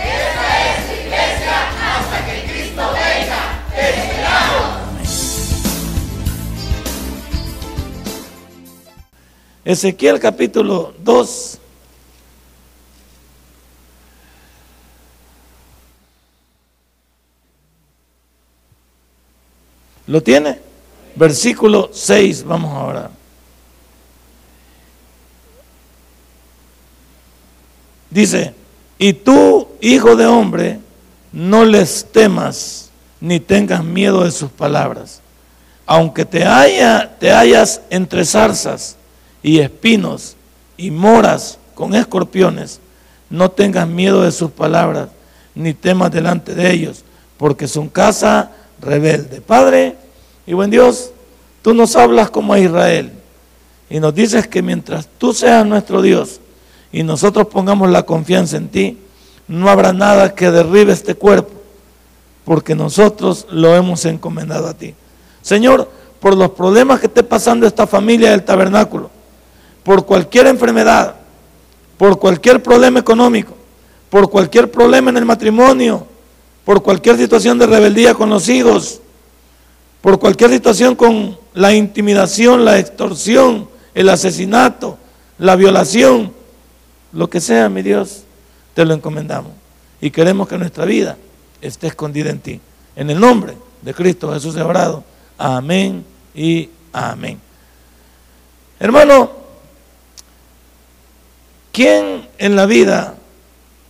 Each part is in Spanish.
Esta es iglesia hasta que Cristo venga. ¡Te esperamos! Ezequiel capítulo 2. ¿Lo tiene? Versículo 6, vamos ahora. Dice, y tú, hijo de hombre, no les temas ni tengas miedo de sus palabras. Aunque te, haya, te hayas entre zarzas y espinos y moras con escorpiones, no tengas miedo de sus palabras, ni temas delante de ellos, porque son casa rebelde. Padre y buen Dios, tú nos hablas como a Israel y nos dices que mientras tú seas nuestro Dios y nosotros pongamos la confianza en ti, no habrá nada que derribe este cuerpo, porque nosotros lo hemos encomendado a ti. Señor, por los problemas que esté pasando esta familia del tabernáculo, por cualquier enfermedad, por cualquier problema económico, por cualquier problema en el matrimonio, por cualquier situación de rebeldía con los hijos, por cualquier situación con la intimidación, la extorsión, el asesinato, la violación, lo que sea, mi Dios, te lo encomendamos. Y queremos que nuestra vida esté escondida en ti. En el nombre de Cristo Jesús orado. Amén y amén. Hermano, ¿quién en la vida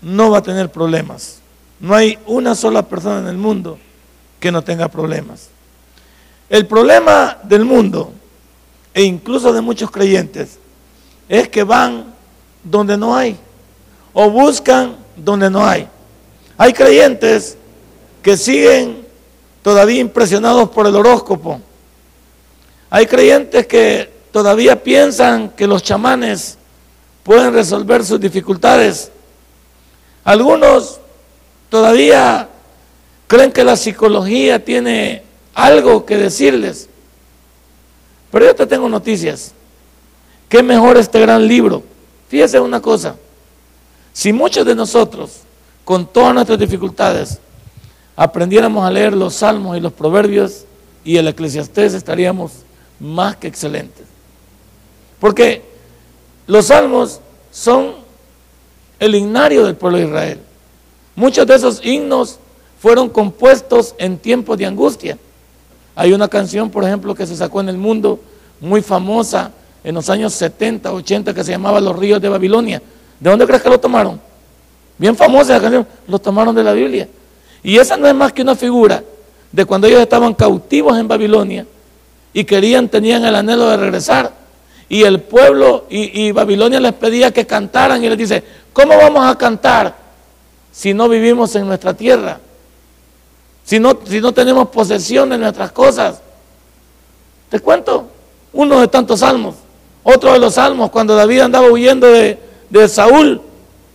no va a tener problemas? No hay una sola persona en el mundo que no tenga problemas. El problema del mundo, e incluso de muchos creyentes, es que van donde no hay o buscan donde no hay. Hay creyentes que siguen todavía impresionados por el horóscopo. Hay creyentes que todavía piensan que los chamanes pueden resolver sus dificultades. Algunos todavía creen que la psicología tiene algo que decirles. Pero yo te tengo noticias. ¿Qué mejor este gran libro? Fíjese una cosa. Si muchos de nosotros, con todas nuestras dificultades, aprendiéramos a leer los salmos y los proverbios y el eclesiastés, estaríamos más que excelentes. Porque los salmos son el himnario del pueblo de Israel. Muchos de esos himnos fueron compuestos en tiempos de angustia. Hay una canción, por ejemplo, que se sacó en el mundo, muy famosa en los años 70, 80, que se llamaba Los ríos de Babilonia. ¿De dónde crees que lo tomaron? Bien famosa la canción, lo tomaron de la Biblia. Y esa no es más que una figura de cuando ellos estaban cautivos en Babilonia y querían, tenían el anhelo de regresar. Y el pueblo y, Babilonia les pedía que cantaran y les dice, ¿cómo vamos a cantar si no vivimos en nuestra tierra? Si no, si no tenemos posesión de nuestras cosas. Te cuento uno de tantos salmos. Otro de los salmos, cuando David andaba huyendo de, de Saúl,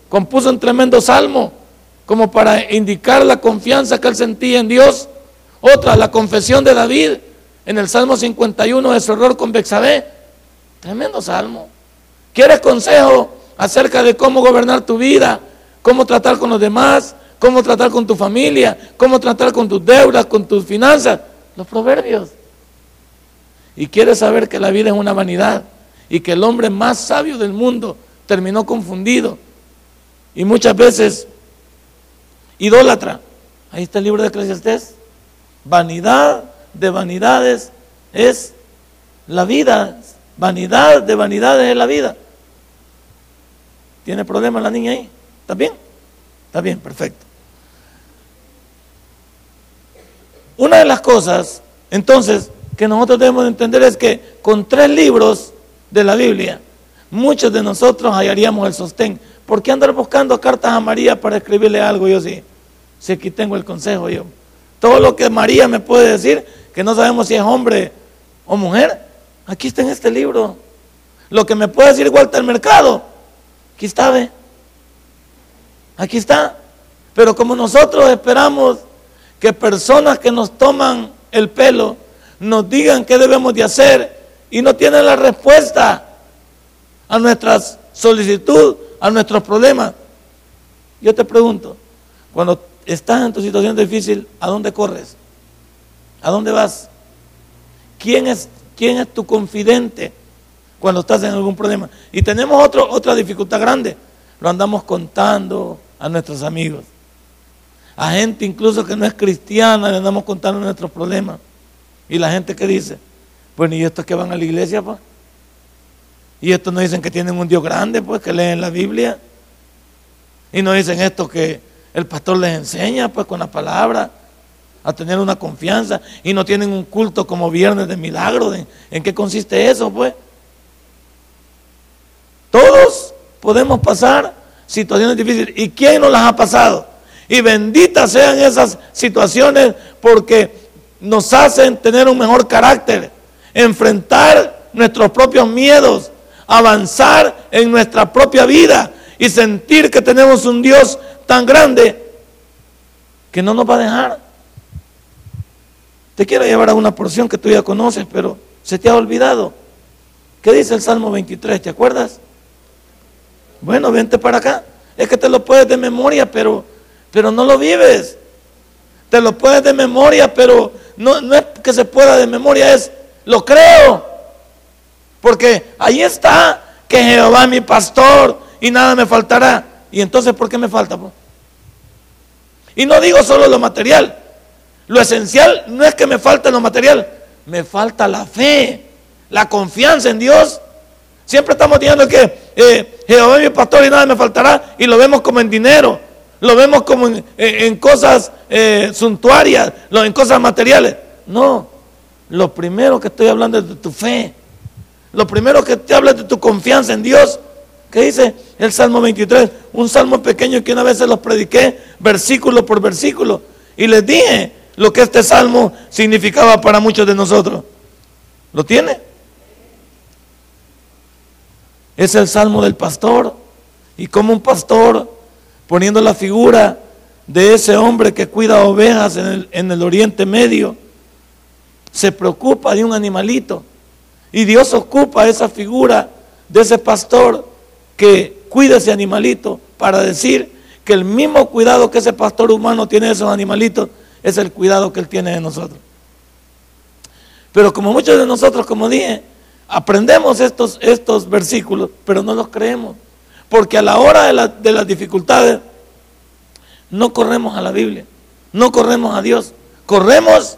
compuso un tremendo salmo como para indicar la confianza que él sentía en Dios. Otra, la confesión de David en el Salmo 51 de su error con Bexabé. Tremendo salmo. ¿Quieres consejo acerca de cómo gobernar tu vida? ¿Cómo tratar con los demás? ¿Cómo tratar con tu familia? ¿Cómo tratar con tus deudas, con tus finanzas? Los proverbios. Y quieres saber que la vida es una vanidad y que el hombre más sabio del mundo terminó confundido y muchas veces idólatra. Ahí está el libro de Eclesiastés. Vanidad de vanidades es la vida. Vanidad de vanidades es la vida. ¿Tiene problema la niña ahí? ¿Está bien? Está bien, perfecto. Una de las cosas, entonces, que nosotros debemos entender es que con tres libros de la Biblia, muchos de nosotros hallaríamos el sostén ¿por qué andar buscando cartas a María para escribirle algo? Yo sí, si aquí tengo el consejo yo. Todo lo que María me puede decir, que no sabemos si es hombre o mujer, aquí está en este libro. Lo que me puede decir Walter Mercado, aquí está, ve. Aquí está. Pero como nosotros esperamos que personas que nos toman el pelo nos digan qué debemos de hacer y no tienen la respuesta a nuestras solicitud, a nuestros problemas. Yo te pregunto, cuando estás en tu situación difícil, ¿a dónde corres? ¿A dónde vas? ¿Quién es, quién es tu confidente cuando estás en algún problema? Y tenemos otra dificultad grande. Lo andamos contando a nuestros amigos. A gente incluso que no es cristiana le andamos contando nuestros problemas. Y la gente que dice, bueno, ¿y estos que van a la iglesia, pues? Y estos no dicen que tienen un Dios grande, pues, que leen la Biblia. Y no dicen esto que el pastor les enseña, pues, con la palabra, a tener una confianza. Y no tienen un culto como viernes de milagro. ¿En qué consiste eso, pues? Todos podemos pasar situaciones difíciles. ¿Y quién nos las ha pasado? Y benditas sean esas situaciones porque nos hacen tener un mejor carácter, enfrentar nuestros propios miedos, avanzar en nuestra propia vida y sentir que tenemos un Dios tan grande que no nos va a dejar. Te quiero llevar a una porción que tú ya conoces, pero se te ha olvidado. ¿Qué dice el Salmo 23? ¿Te acuerdas? Bueno, vente para acá. Es que te lo puedes de memoria, pero, pero no lo vives. Te lo puedes de memoria, pero no, no es que se pueda de memoria, es lo creo. Porque ahí está que Jehová es mi pastor y nada me faltará. Y entonces, ¿por qué me falta? Y no digo solo lo material. Lo esencial no es que me falte lo material, me falta la fe, la confianza en Dios. Siempre estamos diciendo que eh, Jehová es mi pastor y nada me faltará y lo vemos como en dinero, lo vemos como en, cosas eh, suntuarias, en cosas materiales. No, lo primero que estoy hablando es de tu fe. Lo primero que te habla es de tu confianza en Dios. ¿Qué dice el Salmo 23? Un salmo pequeño que una vez se los prediqué versículo por versículo. Y les dije lo que este salmo significaba para muchos de nosotros. ¿Lo tiene? Es el salmo del pastor. Y como un pastor, poniendo la figura de ese hombre que cuida ovejas en el, en el Oriente Medio, se preocupa de un animalito y Dios ocupa esa figura de ese pastor que cuida ese animalito para decir que el mismo cuidado que ese pastor humano tiene de esos animalitos es el cuidado que él tiene de nosotros. Pero como muchos de nosotros, como dije, aprendemos estos, estos versículos, pero no los creemos. Porque a la hora de, de las dificultades, no corremos a la Biblia, no corremos a Dios, corremos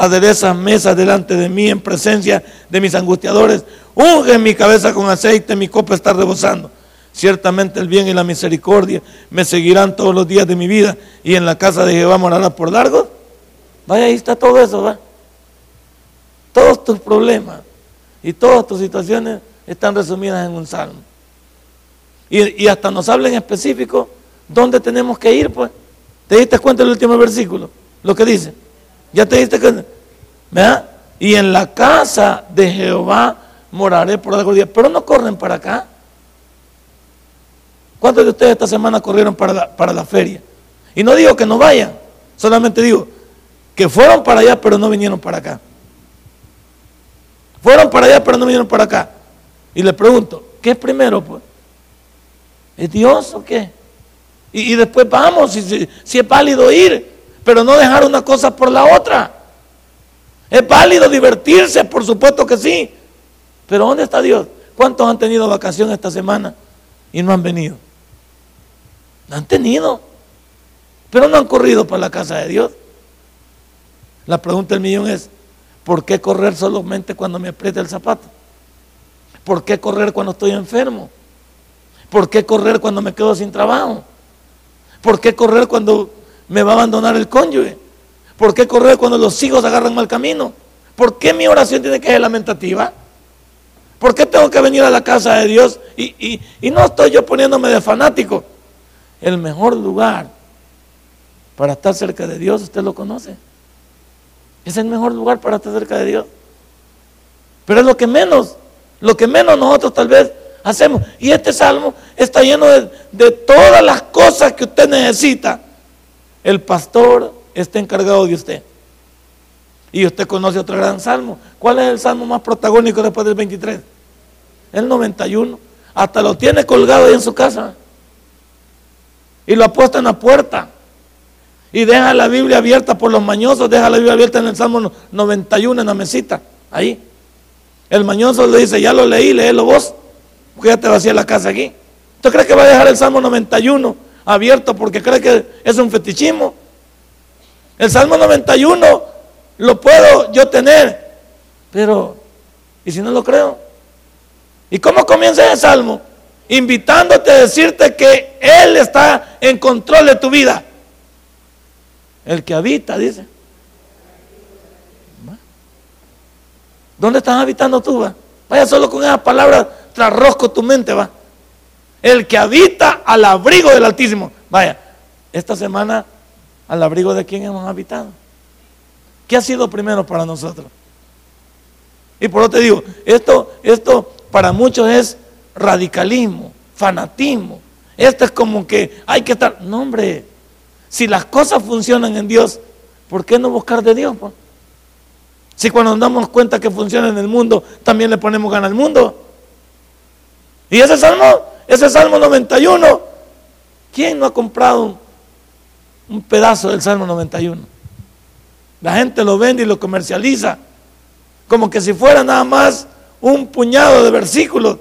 Aderezas mesas delante de mí en presencia de mis angustiadores. Unge mi cabeza con aceite, mi copa está rebosando. Ciertamente el bien y la misericordia me seguirán todos los días de mi vida y en la casa de Jehová morará por largo. Vaya, ahí está todo eso, va. Todos tus problemas y todas tus situaciones están resumidas en un salmo. Y, hasta nos habla en específico dónde tenemos que ir, pues. ¿Te diste cuenta del último versículo? Lo que dice. ¿Ya te diste cuenta? ¿Verdad? Y en la casa de Jehová moraré por algo día. Pero no corren para acá. ¿Cuántos de ustedes esta semana corrieron para la, para la feria? Y no digo que no vayan, solamente digo que fueron para allá pero no vinieron para acá. Fueron para allá pero no vinieron para acá. Y le pregunto, ¿qué es primero? Pues? ¿Es Dios o qué? Y, después vamos, si, si es válido ir, pero no dejar una cosa por la otra. Es válido divertirse, por supuesto que sí, pero ¿dónde está Dios? ¿Cuántos han tenido vacaciones esta semana y no han venido? No han tenido. pero no han corrido para la casa de Dios. La pregunta del millón es, ¿por qué correr solamente cuando me aprieta el zapato? ¿Por qué correr cuando estoy enfermo? ¿Por qué correr cuando me quedo sin trabajo? ¿Por qué correr cuando me va a abandonar el cónyuge? ¿Por qué correr cuando los hijos agarran mal camino? ¿Por qué mi oración tiene que ser lamentativa? ¿Por qué tengo que venir a la casa de Dios? Y, y no estoy yo poniéndome de fanático. El mejor lugar para estar cerca de Dios, usted lo conoce. Es el mejor lugar para estar cerca de Dios. Pero es lo que menos, lo que menos nosotros tal vez hacemos. Y este salmo está lleno de, todas las cosas que usted necesita. El pastor está encargado de usted. Y usted conoce otro gran salmo. ¿Cuál es el salmo más protagónico después del 23? El 91. Hasta lo tiene colgado ahí en su casa. Y lo ha puesto en la puerta. Y deja la Biblia abierta por los mañosos, deja la Biblia abierta en el Salmo 91 en la mesita, ahí. El mañoso le dice, ya lo leí, léelo vos, porque ya te vacía la casa aquí. ¿Tú crees que va a dejar el Salmo 91 abierto porque cree que es un fetichismo? El Salmo 91 lo puedo yo tener, pero ¿y si no lo creo? ¿Y cómo comienza el Salmo? Invitándote a decirte que Él está en control de tu vida. El que habita, dice. ¿Dónde estás habitando tú? Va? Vaya solo con esa palabra, trasrosco tu mente, va. El que habita al abrigo del Altísimo. Vaya, esta semana, al abrigo de quién hemos habitado. ¿Qué ha sido primero para nosotros? Y por eso te digo, esto, esto para muchos es radicalismo, fanatismo. Esto es como que hay que estar. No, hombre, si las cosas funcionan en Dios, ¿por qué no buscar de Dios? Si cuando nos damos cuenta que funciona en el mundo, también le ponemos gana al mundo. Y ese salmo, ese salmo 91, ¿quién no ha comprado un, pedazo del salmo 91? La gente lo vende y lo comercializa como que si fuera nada más un puñado de versículos.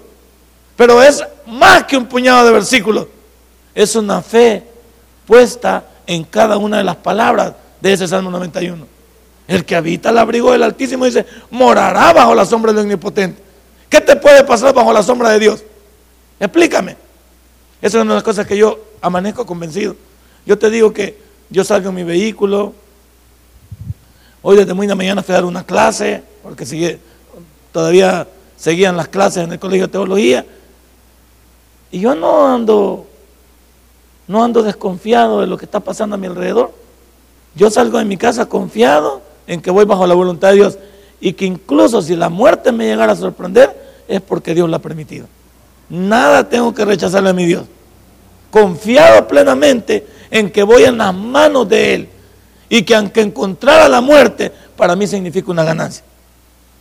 Pero es más que un puñado de versículos. Es una fe puesta en cada una de las palabras de ese Salmo 91. El que habita el abrigo del Altísimo dice, morará bajo la sombra del Omnipotente. ¿Qué te puede pasar bajo la sombra de Dios? Explícame. Esa es una de las cosas que yo amanezco convencido. Yo te digo que yo salgo en mi vehículo. Hoy desde muy de mañana fui a dar una clase, porque sigue, todavía seguían las clases en el colegio de teología. Y yo no ando no ando desconfiado de lo que está pasando a mi alrededor. Yo salgo de mi casa confiado en que voy bajo la voluntad de Dios y que incluso si la muerte me llegara a sorprender es porque Dios la ha permitido. Nada tengo que rechazarle a mi Dios. Confiado plenamente en que voy en las manos de Él y que aunque encontrara la muerte, para mí significa una ganancia.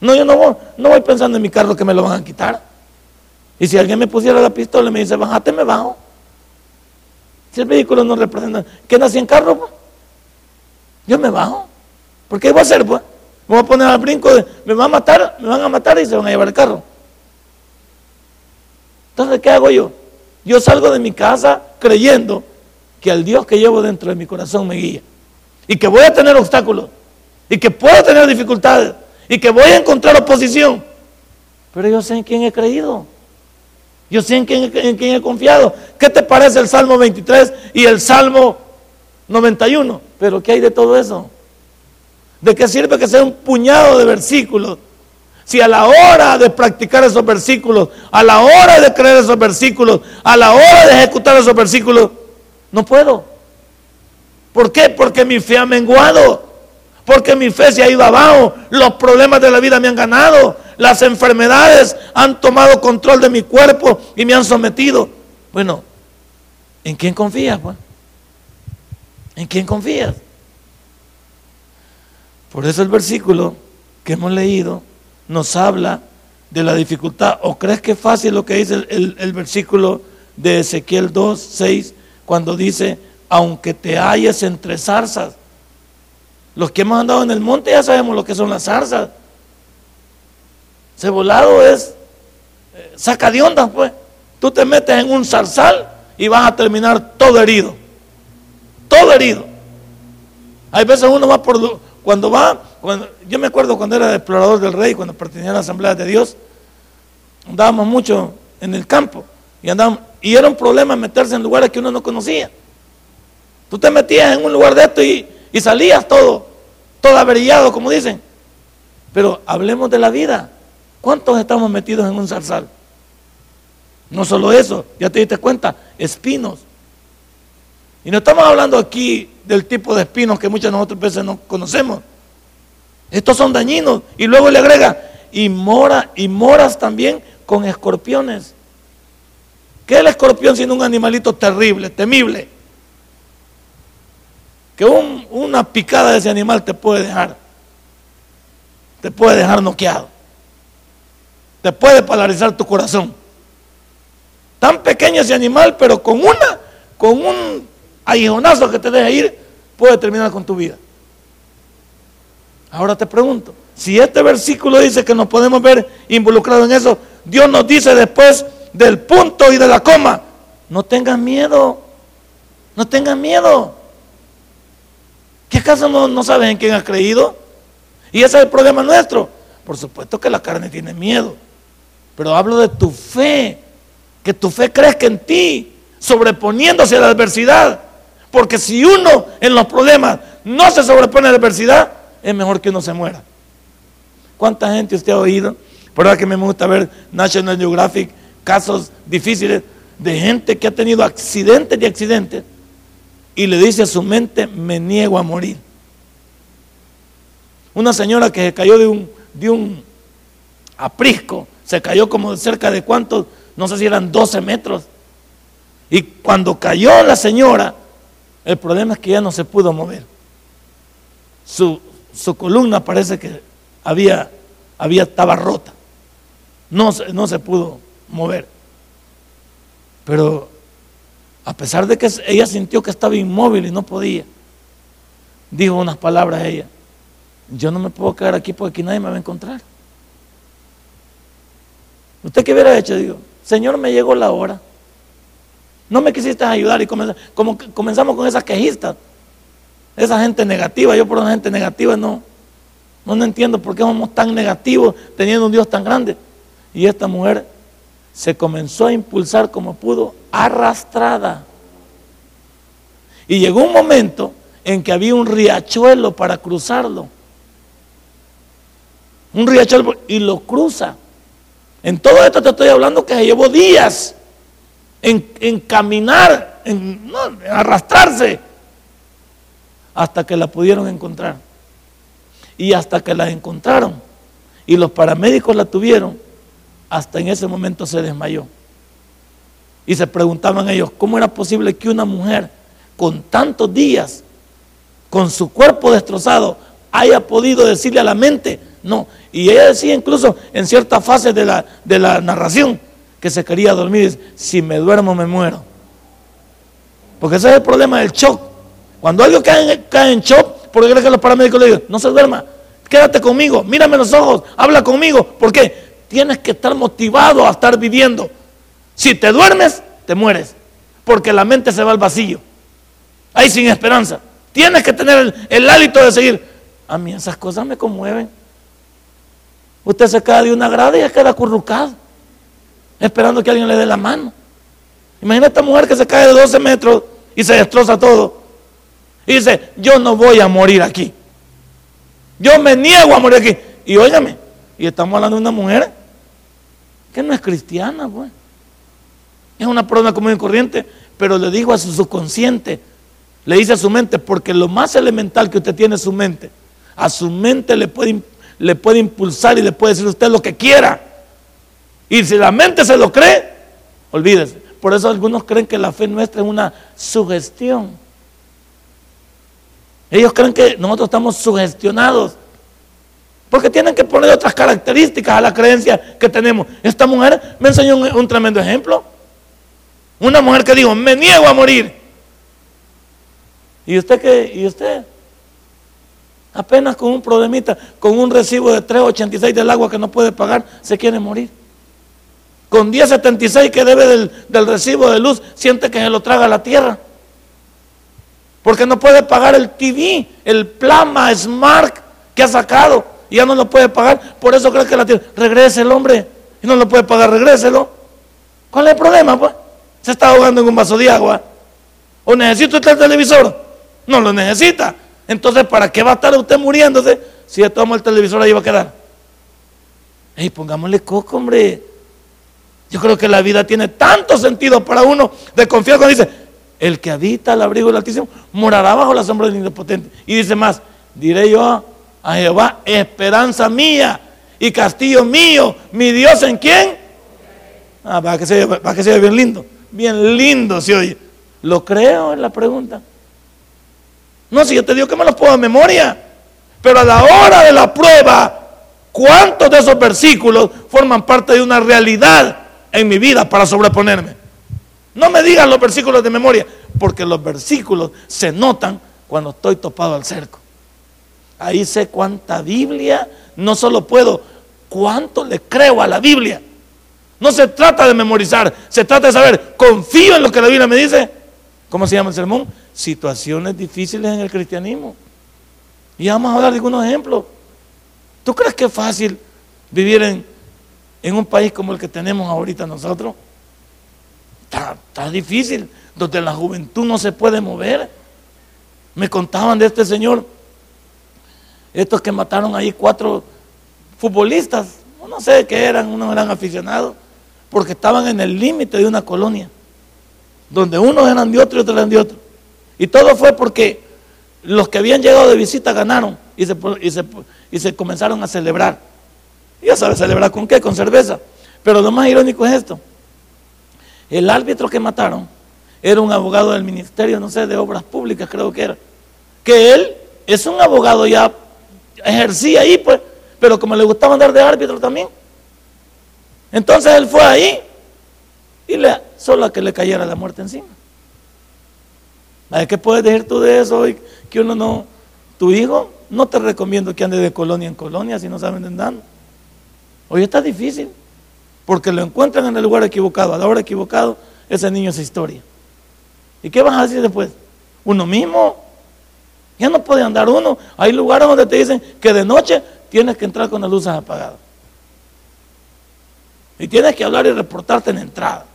No, yo no voy, no voy pensando en mi carro que me lo van a quitar. Y si alguien me pusiera la pistola y me dice, bájate, me bajo. Si el vehículo no representa, ¿qué nací en carro? Pues? Yo me bajo. ¿Por qué voy a hacer? Pues? Me voy a poner al brinco de, me van a matar, me van a matar y se van a llevar el carro. Entonces, ¿qué hago yo? Yo salgo de mi casa creyendo que el Dios que llevo dentro de mi corazón me guía. Y que voy a tener obstáculos. Y que puedo tener dificultades. Y que voy a encontrar oposición. Pero yo sé en quién he creído. Yo sé en quién, he confiado. ¿Qué te parece el Salmo 23 y el Salmo 91? Pero ¿qué hay de todo eso? ¿De qué sirve que sea un puñado de versículos? Si a la hora de practicar esos versículos, a la hora de creer esos versículos, a la hora de ejecutar esos versículos, no puedo. ¿Por qué? Porque mi fe ha menguado. Porque mi fe se ha ido abajo. Los problemas de la vida me han ganado. Las enfermedades han tomado control de mi cuerpo y me han sometido. Bueno, ¿en quién confías? Pues? ¿En quién confías? Por eso el versículo que hemos leído nos habla de la dificultad. ¿O crees que es fácil lo que dice el, versículo de Ezequiel 2, 6, cuando dice, aunque te halles entre zarzas? Los que hemos andado en el monte ya sabemos lo que son las zarzas. Cebolado es eh, saca de onda, pues. Tú te metes en un zarzal y vas a terminar todo herido. todo herido. Hay veces uno va por, cuando va, yo me acuerdo cuando era explorador del rey, cuando pertenecía a la Asamblea de Dios, andábamos mucho en el campo y andábamos, y era un problema meterse en lugares que uno no conocía. Tú te metías en un lugar de esto y, y salías todo, todo averillado, como dicen. Pero hablemos de la vida. ¿Cuántos estamos metidos en un zarzal? No solo eso, ya te diste cuenta, espinos. Y no estamos hablando aquí del tipo de espinos que muchas de nosotros veces no conocemos. Estos son dañinos. Y luego le agrega, y mora, y moras también con escorpiones. ¿Qué es el escorpión siendo un animalito terrible, temible? Que una picada de ese animal te puede dejar, te puede dejar noqueado, te puede polarizar tu corazón. Tan pequeño ese animal, pero con una, con un aguijonazo que te deja ir, puede terminar con tu vida. Ahora te pregunto, si este versículo dice que nos podemos ver involucrados en eso, Dios nos dice después del punto y de la coma, no tengas miedo, no tengas miedo. ¿Qué acaso no, no sabes en quién has creído? Y ese es el problema nuestro. Por supuesto que la carne tiene miedo, pero hablo de tu fe, que tu fe crezca en ti, sobreponiéndose a la adversidad. Porque si uno en los problemas no se sobrepone a la adversidad, es mejor que uno se muera. ¿Cuánta gente usted ha oído? Por verdad que me gusta ver National Geographic, casos difíciles de gente que ha tenido accidentes y accidentes y le dice a su mente, me niego a morir. Una señora que se cayó de un, de un aprisco, se cayó como de cerca de cuántos, no sé si eran 12 metros. Y cuando cayó la señora, el problema es que ya no se pudo mover. Su, columna parece que había, había, estaba rota. No, no se pudo mover. Pero a pesar de que ella sintió que estaba inmóvil y no podía, dijo unas palabras a ella. Yo no me puedo quedar aquí porque aquí nadie me va a encontrar. ¿Usted qué hubiera hecho? Digo, Señor, me llegó la hora. No me quisiste ayudar y como comenzamos con esas quejistas, esa gente negativa. Yo por una gente negativa no, no, entiendo por qué somos tan negativos teniendo un Dios tan grande. Y esta mujer se comenzó a impulsar como pudo, arrastrada. Y llegó un momento en que había un riachuelo para cruzarlo. Un riachuelo y lo cruza. En todo esto te estoy hablando que se llevó días en, caminar, en, arrastrarse, hasta que la pudieron encontrar. Y hasta que la encontraron y los paramédicos la tuvieron, hasta en ese momento se desmayó. Y se preguntaban ellos, ¿cómo era posible que una mujer con tantos días, con su cuerpo destrozado, haya podido decirle a la mente, no? Y ella decía incluso en cierta fase de la, de la narración, que se quería dormir, si me duermo me muero. Porque ese es el problema del shock. Cuando alguien cae, en shock, porque cree que los paramédicos le dicen, no se duerma, quédate conmigo, mírame los ojos, habla conmigo. ¿Por qué? Tienes que estar motivado a estar viviendo. Si te duermes, te mueres. Porque la mente se va al vacío. Ahí sin esperanza. Tienes que tener el, el hálito de seguir. A mí esas cosas me conmueven. Usted se cae de una grada y ya queda acurrucado esperando que alguien le dé la mano. Imagina esta mujer que se cae de 12 metros y se destroza todo. Y dice, yo no voy a morir aquí. Yo me niego a morir aquí. Y óigame, y estamos hablando de una mujer que no es cristiana, pues. Es una persona común y corriente, pero le dijo a su subconsciente, le dice a su mente, porque lo más elemental que usted tiene es su mente. A su mente le puede, le puede impulsar y le puede decir usted lo que quiera. Y si la mente se lo cree, olvídese. Por eso algunos creen que la fe nuestra es una sugestión. Ellos creen que nosotros estamos sugestionados. Porque tienen que poner otras características a la creencia que tenemos. Esta mujer me enseñó un, tremendo ejemplo. Una mujer que dijo, me niego a morir. ¿Y usted qué? ¿Y usted? Apenas con un problemita, con un recibo de 3.86 del agua que no puede pagar, se quiere morir con 10.76 que debe del, recibo de luz, siente que se lo traga la tierra. Porque no puede pagar el TV, el Plasma Smart que ha sacado. Y ya no lo puede pagar. Por eso creo que la tiene. Regrese el hombre. Y no lo puede pagar, regréselo. ¿Cuál es el problema, pues? Se está ahogando en un vaso de agua. ¿O necesita usted el televisor? No lo necesita. Entonces, ¿para qué va a estar usted muriéndose si ya toma el televisor ahí va a quedar? Ey, pongámosle coco, hombre. Yo creo que la vida tiene tanto sentido para uno de confiar cuando dice, el que habita al abrigo del Altísimo morará bajo la sombra del Independiente. Y dice más, diré yo a Jehová, esperanza mía y castillo mío, mi Dios en quién. Ah, para que se que se bien lindo, bien lindo se oye. ¿Lo creo? Es la pregunta. No, si yo te digo que me lo puedo de memoria, pero a la hora de la prueba, ¿cuántos de esos versículos forman parte de una realidad en mi vida para sobreponerme? No me digan los versículos de memoria, porque los versículos se notan cuando estoy topado al cerco. Ahí sé cuánta Biblia, no solo puedo, cuánto le creo a la Biblia. No se trata de memorizar, se trata de saber, confío en lo que la Biblia me dice. ¿Cómo se llama el sermón? Situaciones difíciles en el cristianismo. Y vamos a hablar algunos ejemplos. ¿Tú crees que es fácil vivir en, en un país como el que tenemos ahorita nosotros? Está, difícil, donde la juventud no se puede mover. Me contaban de este señor estos que mataron ahí cuatro futbolistas, no sé qué eran, unos eran aficionados, porque estaban en el límite de una colonia, donde unos eran de otro y otros eran de otro. Y todo fue porque los que habían llegado de visita ganaron y se, comenzaron a celebrar. Ya sabes, celebrar con qué, con cerveza. Pero lo más irónico es esto. El árbitro que mataron era un abogado del Ministerio, no sé, de Obras Públicas, creo que era. Que él es un abogado ya ejercía ahí, pues, pero como le gustaba andar de árbitro también. Entonces él fue ahí y le, solo a que le cayera la muerte encima. ¿Qué puedes decir tú de eso hoy? Que uno no, tu hijo, no te recomiendo que ande de colonia en colonia si no saben andar. Hoy está difícil, porque lo encuentran en el lugar equivocado, a la hora equivocado, ese niño es historia. ¿Y qué vas a decir después? Uno mismo ya no puede andar uno. Hay lugares donde te dicen que de noche tienes que entrar con las luces apagadas. Y tienes que hablar y reportarte en entrada.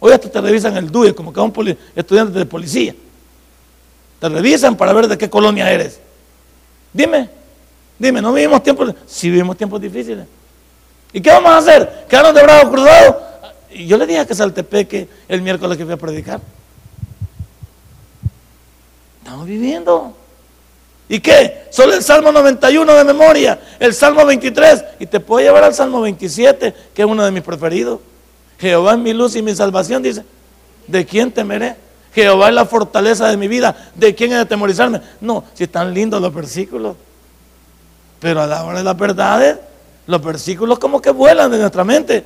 Hoy hasta te revisan el DUE como que a un estudiante de policía. Te revisan para ver de qué colonia eres. Dime, dime, ¿no vivimos tiempos? Sí vivimos tiempos difíciles. ¿Y qué vamos a hacer? ¿Quedaron de brazos cruzados? Y yo le dije a que Saltepeque el miércoles que fui a predicar. Estamos viviendo. ¿Y qué? Solo el Salmo 91 de memoria, el Salmo 23, y te puedo llevar al Salmo 27, que es uno de mis preferidos. Jehová es mi luz y mi salvación, dice. ¿De quién temeré? Jehová es la fortaleza de mi vida. ¿De quién he de temorizarme? No, si están lindos los versículos. Pero a la hora de las verdades, los versículos como que vuelan de nuestra mente.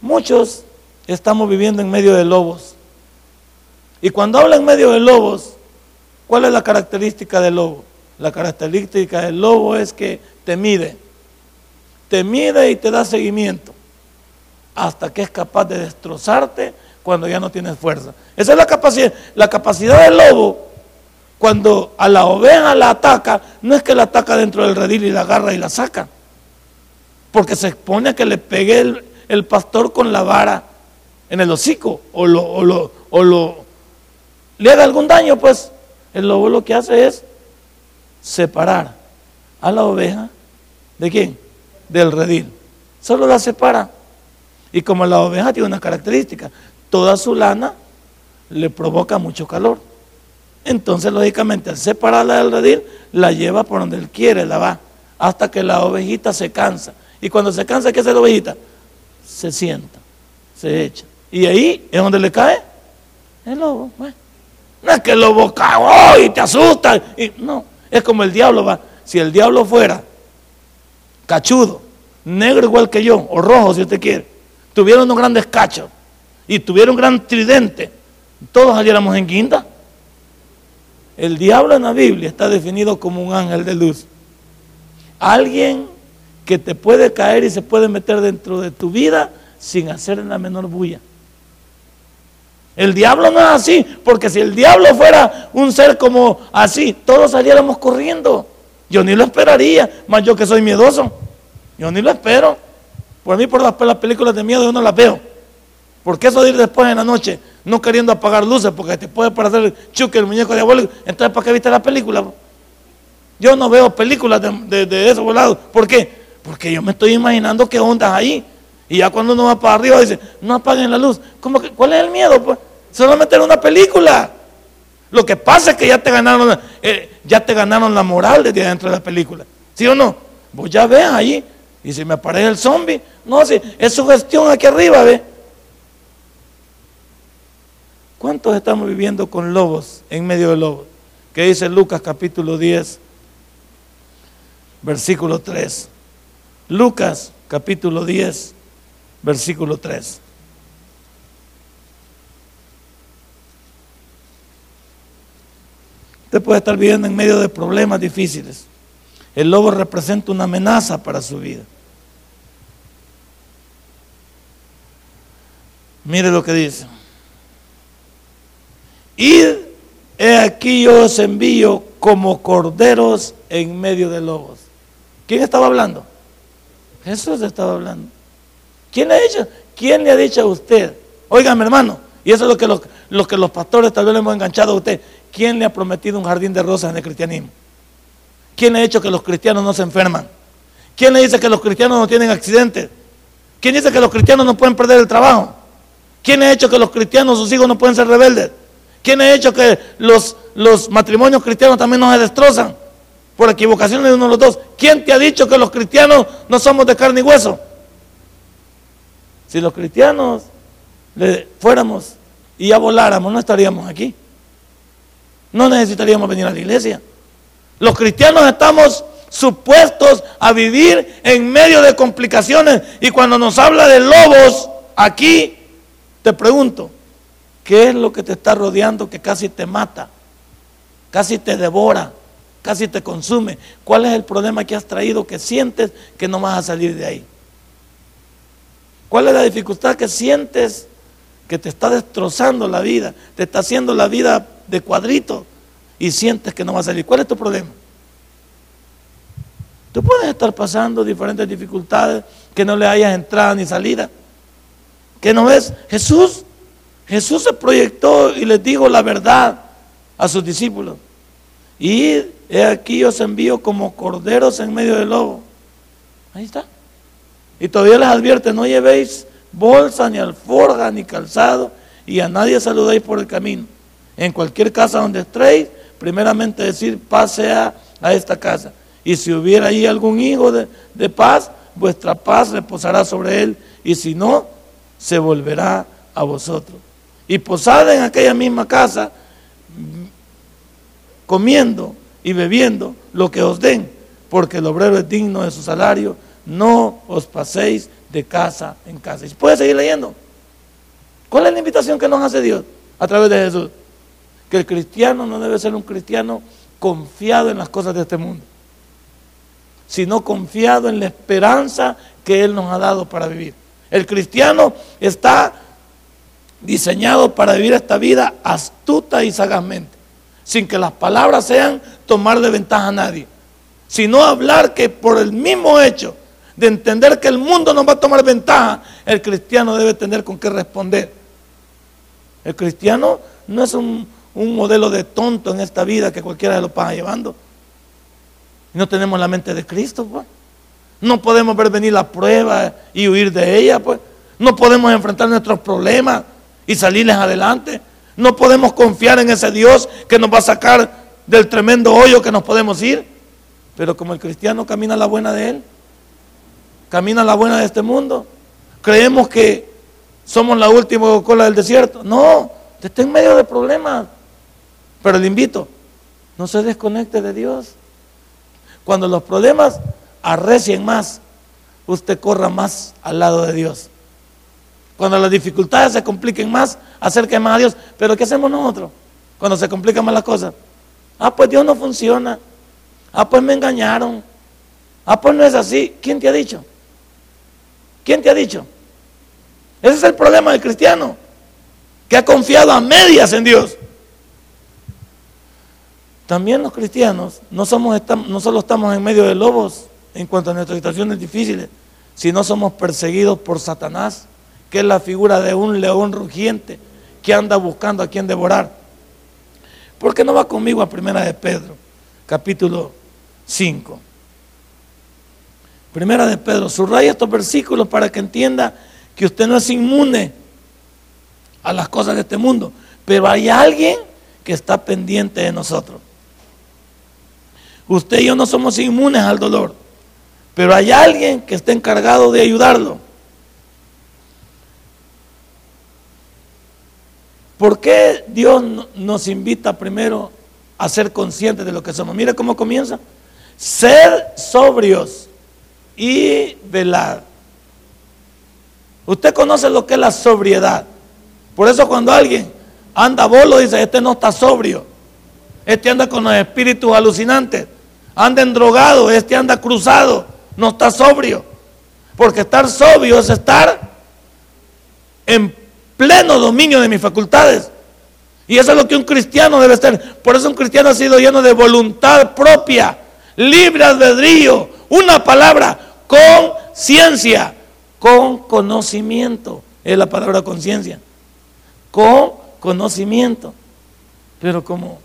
Muchos estamos viviendo en medio de lobos. Y cuando habla en medio de lobos, ¿Cuál es la característica del lobo? La característica del lobo es que te mide. Te mide y te da seguimiento hasta que es capaz de destrozarte cuando ya no tienes fuerza. Esa es la capacidad. La capacidad del lobo, cuando a la oveja la ataca, no es que la ataca dentro del redil y la agarra y la saca. Porque se expone a que le pegue el, pastor con la vara en el hocico o lo, o lo, o lo le haga algún daño, pues el lobo lo que hace es separar a la oveja de quién? Del redil. Solo la separa. Y como la oveja tiene una característica, toda su lana le provoca mucho calor. Entonces, lógicamente, al separarla del redil, la lleva por donde él quiere, la va, hasta que la ovejita se cansa. Y cuando se cansa, ¿qué hace la ovejita? Se sienta, se echa. Y ahí es donde le cae el lobo. Bueno. No es que el lobo cagó y te asusta. No, es como el diablo va. Si el diablo fuera cachudo, negro igual que yo, o rojo si usted quiere, tuviera unos grandes cachos y tuviera un gran tridente, todos saliéramos en guinda. El diablo en la Biblia está definido como un ángel de luz. Alguien que te puede caer y se puede meter dentro de tu vida sin hacer la menor bulla. El diablo no es así, porque si el diablo fuera un ser como así, todos saliéramos corriendo. Yo ni lo esperaría, más yo que soy miedoso. Yo ni lo espero. Por mí, por las, películas de miedo, yo no las veo. Porque eso de ir después en la noche, no queriendo apagar luces, porque te puede parecer chuque, el muñeco diabólico. Entonces, ¿para qué viste la película? Yo no veo películas de, de, esos volados. ¿Por qué? Porque yo me estoy imaginando qué ondas ahí. Y ya cuando uno va para arriba dice, no apaguen la luz. ¿Cómo que, ¿Cuál es el miedo? Pues solamente en una película. Lo que pasa es que ya te ganaron, eh, ya te ganaron la moral desde adentro de la película. ¿Sí o no? Vos ya ves ahí. Y si me aparece el zombie, no, si es su gestión aquí arriba, ve. ¿Cuántos estamos viviendo con lobos en medio de lobos? Que dice Lucas capítulo 10, versículo 3. Lucas capítulo 10, versículo 3. Usted puede estar viviendo en medio de problemas difíciles. El lobo representa una amenaza para su vida. Mire lo que dice. Id, he aquí yo os envío como corderos en medio de lobos. ¿Quién estaba hablando? Jesús estaba hablando. ¿Quién le ha dicho? ¿Quién le ha dicho a usted? Óigame, hermano, y eso es lo que los, que los pastores tal vez le hemos enganchado a usted. ¿Quién le ha prometido un jardín de rosas en el cristianismo? ¿Quién ha dicho que los cristianos no se enferman? ¿Quién le dice que los cristianos no tienen accidentes? ¿Quién dice que los cristianos no pueden perder el trabajo? ¿Quién ha hecho que los cristianos, sus hijos no pueden ser rebeldes? ¿Quién ha hecho que los, los matrimonios cristianos también no se destrozan por equivocaciones de uno de los dos? ¿Quién te ha dicho que los cristianos no somos de carne y hueso? Si los cristianos fuéramos y ya voláramos, no estaríamos aquí. No necesitaríamos venir a la iglesia. Los cristianos estamos supuestos a vivir en medio de complicaciones. Y cuando nos habla de lobos aquí, te pregunto, ¿qué es lo que te está rodeando que casi te mata? Casi te devora, casi te consume. ¿Cuál es el problema que has traído que sientes que no vas a salir de ahí? ¿Cuál es la dificultad que sientes que te está destrozando la vida? Te está haciendo la vida de cuadrito y sientes que no vas a salir. ¿Cuál es tu problema? Tú puedes estar pasando diferentes dificultades que no le hayas entrada ni salida. ¿Qué no ves? Jesús, Jesús se proyectó y les dijo la verdad a sus discípulos. Y he aquí os envío como corderos en medio del lobo. Ahí está. Y todavía les advierte, no llevéis bolsa, ni alforja, ni calzado, y a nadie saludéis por el camino. En cualquier casa donde estéis, primeramente decir, pase a, esta casa. Y si hubiera ahí algún hijo de, de paz, vuestra paz reposará sobre él. Y si no, se volverá a vosotros. Y posad en aquella misma casa, comiendo y bebiendo lo que os den, porque el obrero es digno de su salario, no os paséis de casa en casa. ¿Y puede seguir leyendo? ¿Cuál es la invitación que nos hace Dios a través de Jesús? Que el cristiano no debe ser un cristiano confiado en las cosas de este mundo, sino confiado en la esperanza que Él nos ha dado para vivir. El cristiano está diseñado para vivir esta vida astuta y sagazmente, sin que las palabras sean tomar de ventaja a nadie, sino hablar que por el mismo hecho de entender que el mundo no va a tomar ventaja, el cristiano debe tener con qué responder. El cristiano no es un, modelo de tonto en esta vida que cualquiera se lo pasa llevando. No tenemos la mente de Cristo, pues. No podemos ver venir la prueba y huir de ella, pues. No podemos enfrentar nuestros problemas y salirles adelante. No podemos confiar en ese Dios que nos va a sacar del tremendo hoyo que nos podemos ir. Pero como el cristiano camina la buena de Él, camina la buena de este mundo, creemos que somos la última cola del desierto. No, está en medio de problemas. Pero le invito, no se desconecte de Dios. Cuando los problemas arrecien más, usted corra más al lado de Dios. Cuando las dificultades se compliquen más, acerque más a Dios. Pero ¿qué hacemos nosotros cuando se complican más las cosas? Ah, pues Dios no funciona. Ah, pues me engañaron. Ah, pues no es así. ¿Quién te ha dicho? ¿Quién te ha dicho? Ese es el problema del cristiano. que ha confiado a medias en Dios. También los cristianos no solo estamos en medio de lobos en cuanto a nuestras situaciones difíciles, sino somos perseguidos por Satanás, que es la figura de un león rugiente que anda buscando a quien devorar. ¿Por qué no va conmigo a Primera de Pedro, capítulo 5? Primera de Pedro, subraya estos versículos para que entienda que usted no es inmune a las cosas de este mundo, pero hay alguien que está pendiente de nosotros. Usted y yo no somos inmunes al dolor, pero hay alguien que está encargado de ayudarlo. ¿Por qué Dios nos invita primero a ser conscientes de lo que somos? Mire cómo comienza. Ser sobrios y velar. Usted conoce lo que es la sobriedad. Por eso cuando alguien anda bolo dice, este no está sobrio. Este anda con los espíritus alucinantes. Anda endrogado, este anda cruzado. No está sobrio. Porque estar sobrio es estar en pleno dominio de mis facultades. Y eso es lo que un cristiano debe ser. Por eso un cristiano ha sido lleno de voluntad propia, libre albedrío, una palabra, conciencia, con conocimiento. Es la palabra conciencia. Con conocimiento. Pero como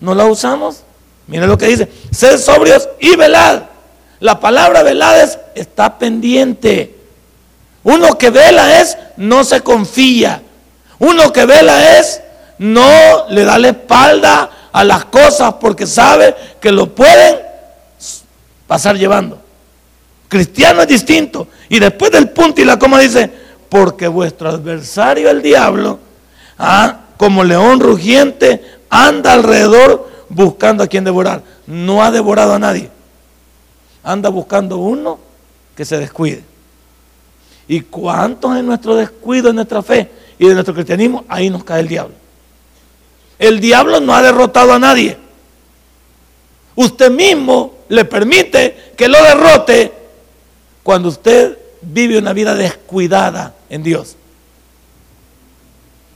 no la usamos, mira lo que dice, sed sobrios y velad. La palabra velad es está pendiente. Uno que vela es no se confía. Uno que vela es no le da la espalda a las cosas porque sabe que lo pueden pasar llevando. Cristiano es distinto. Y después del punto y la coma dice, porque vuestro adversario el diablo, ah, como león rugiente, anda alrededor buscando a quien devorar. No ha devorado a nadie. Anda buscando uno que se descuide. ¿Y cuántos en nuestro descuido, en nuestra fe y de nuestro cristianismo, ahí nos cae el diablo? El diablo no ha derrotado a nadie. Usted mismo le permite que lo derrote cuando usted vive una vida descuidada en Dios.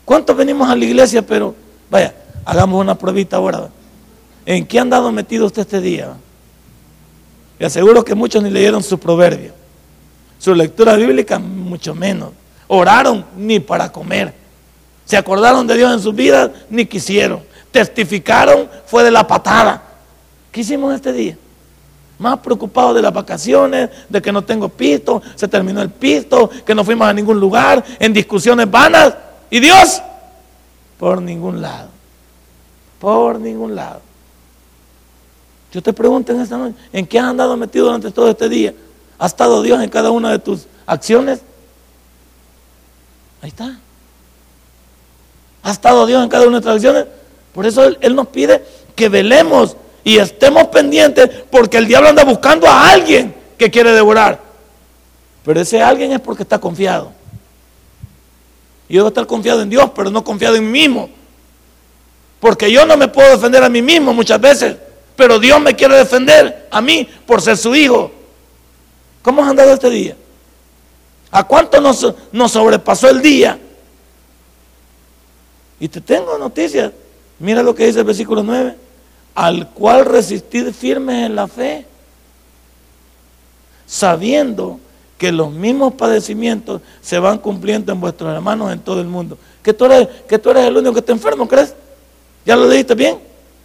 ¿Cuántos venimos a la iglesia? Pero, vaya, hagamos una pruebita ahora. ¿En qué han dado metido usted este día? Le aseguro que muchos ni leyeron su proverbio. Su lectura bíblica, mucho menos. Oraron ni para comer. Se acordaron de Dios en sus vidas, ni quisieron. Testificaron, fue de la patada. ¿Qué hicimos este día? Más preocupados de las vacaciones, de que no tengo pisto, se terminó el pisto, que no fuimos a ningún lugar, en discusiones vanas. ¿Y Dios? Por ningún lado. Por ningún lado. Yo te pregunto en esta noche, ¿en qué has andado metido durante todo este día? ¿Ha estado Dios en cada una de tus acciones? Ahí está. ¿Ha estado Dios en cada una de nuestras acciones? Por eso él, él nos pide que velemos y estemos pendientes porque el diablo anda buscando a alguien que quiere devorar. Pero ese alguien es porque está confiado. Y yo debo estar confiado en Dios, pero no confiado en mí mismo. Porque yo no me puedo defender a mí mismo muchas veces, pero Dios me quiere defender a mí por ser su hijo. ¿Cómo has andado este día? ¿A cuánto nos, sobrepasó el día? Y te tengo noticias. Mira lo que dice el versículo 9. Al cual resistir firmes en la fe, sabiendo que los mismos padecimientos se van cumpliendo en vuestros hermanos en todo el mundo. Que tú eres, que tú eres el único que está enfermo, ¿crees? ¿Ya lo dijiste bien?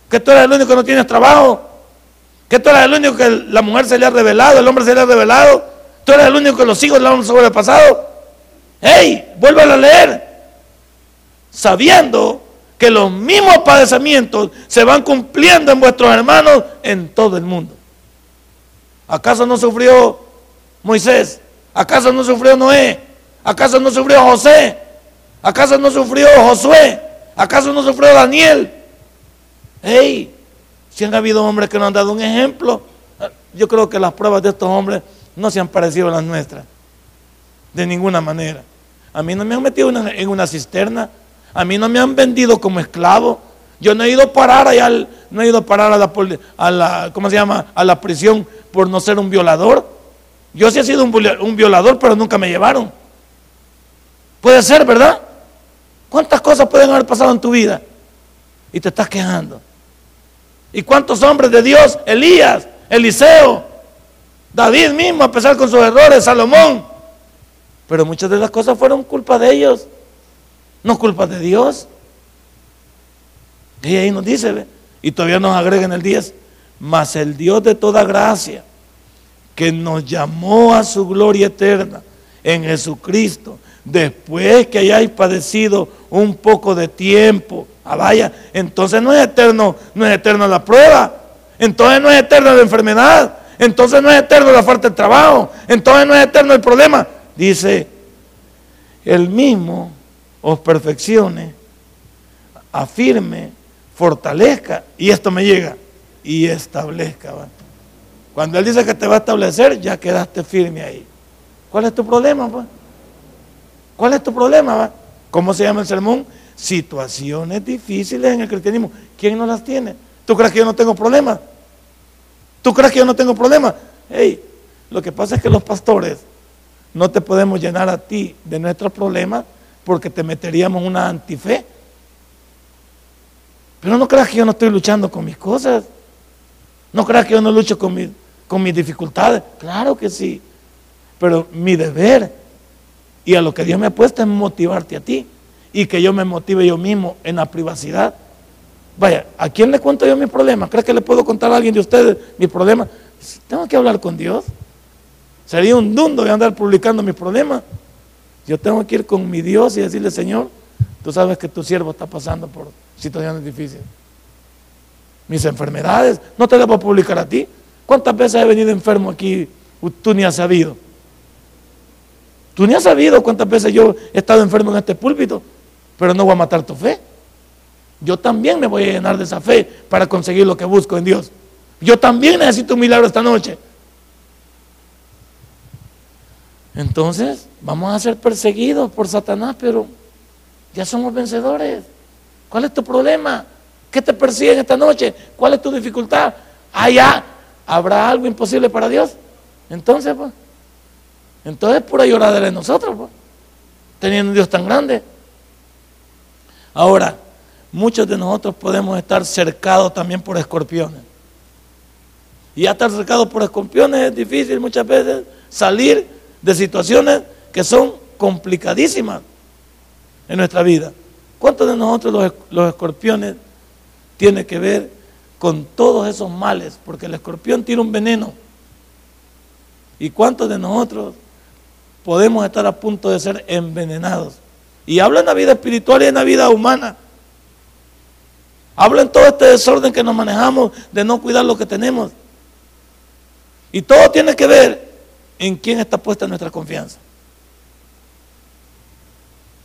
Que tú eres el único que no tienes trabajo. Que tú eres el único que la mujer se le ha revelado, el hombre se le ha revelado. Tú eres el único que los hijos le han sobrepasado. ¡Ey! Vuélvelo a leer. Sabiendo que los mismos padecimientos se van cumpliendo en vuestros hermanos en todo el mundo. ¿Acaso no sufrió Moisés? ¿Acaso no sufrió Noé? ¿Acaso no sufrió José? ¿Acaso no sufrió Josué? ¿Acaso no sufrió Daniel? ¡Ey! Si han habido hombres que nos han dado un ejemplo, yo creo que las pruebas de estos hombres no se han parecido a las nuestras. De ninguna manera. A mí no me han metido en una cisterna. A mí no me han vendido como esclavo. Yo no he ido a parar allá, no he ido a parar a la, ¿cómo se llama? A la prisión por no ser un violador. Yo sí he sido un violador, pero nunca me llevaron. Puede ser, ¿verdad? ¿Cuántas cosas pueden haber pasado en tu vida? Y te estás quejando. ¿Y cuántos hombres de Dios? Elías, Eliseo, David mismo, a pesar con sus errores, Salomón. Pero muchas de las cosas fueron culpa de ellos, no culpa de Dios. Y ahí nos dice, y todavía nos agrega en el 10, mas el Dios de toda gracia, que nos llamó a su gloria eterna en Jesucristo, después que hayáis padecido un poco de tiempo, ah, vaya, entonces no es eterno, no es eterno la prueba, entonces no es eterna la enfermedad, entonces no es eterno la falta de trabajo, entonces no es eterno el problema. Dice, el mismo os perfeccione, afirme, fortalezca, y esto me llega, y establezca. Cuando Él dice que te va a establecer, ya quedaste firme ahí. ¿Cuál es tu problema? Pues? ¿Cuál es tu problema? Va? ¿Cómo se llama el sermón? Situaciones difíciles en el cristianismo. ¿Quién no las tiene? ¿Tú crees que yo no tengo problemas? ¿Tú crees que yo no tengo problemas? Hey, lo que pasa es que los pastores no te podemos llenar a ti de nuestros problemas porque te meteríamos una antife. Pero no creas que yo no estoy luchando con mis cosas. No creas que yo no lucho con, con mis dificultades. Claro que sí. Pero mi deber y a lo que Dios me ha puesto es motivarte a ti. Y que yo me motive yo mismo en la privacidad. Vaya, ¿a quién le cuento yo mis problemas? ¿Crees que le puedo contar a alguien de ustedes mis problemas? Tengo que hablar con Dios. Sería un dundo de andar publicando mis problemas. Yo tengo que ir con mi Dios y decirle, Señor, tú sabes que tu siervo está pasando por situaciones difíciles. Mis enfermedades, no te las voy a publicar a ti. ¿Cuántas veces he venido enfermo aquí? Tú ni has sabido. Tú ni has sabido cuántas veces yo he estado enfermo en este púlpito, pero no voy a matar tu fe. Yo también me voy a llenar de esa fe para conseguir lo que busco en Dios. Yo también necesito un milagro esta noche. Entonces, vamos a ser perseguidos por Satanás, pero ya somos vencedores. ¿Cuál es tu problema? ¿Qué te persiguen esta noche? ¿Cuál es tu dificultad? Allá, ¿habrá algo imposible para Dios? Entonces, pues, entonces pura lloradera de nosotros, pues, teniendo un Dios tan grande. Ahora, muchos de nosotros podemos estar cercados también por escorpiones. Y ya estar cercados por escorpiones es difícil muchas veces salir de situaciones que son complicadísimas en nuestra vida. ¿Cuántos de nosotros los, escorpiones tienen que ver con todos esos males? Porque el escorpión tiene un veneno. ¿Y cuántos de nosotros podemos estar a punto de ser envenenados? Y habla en la vida espiritual y en la vida humana. Habla en todo este desorden que nos manejamos de no cuidar lo que tenemos. Y todo tiene que ver en quién está puesta nuestra confianza.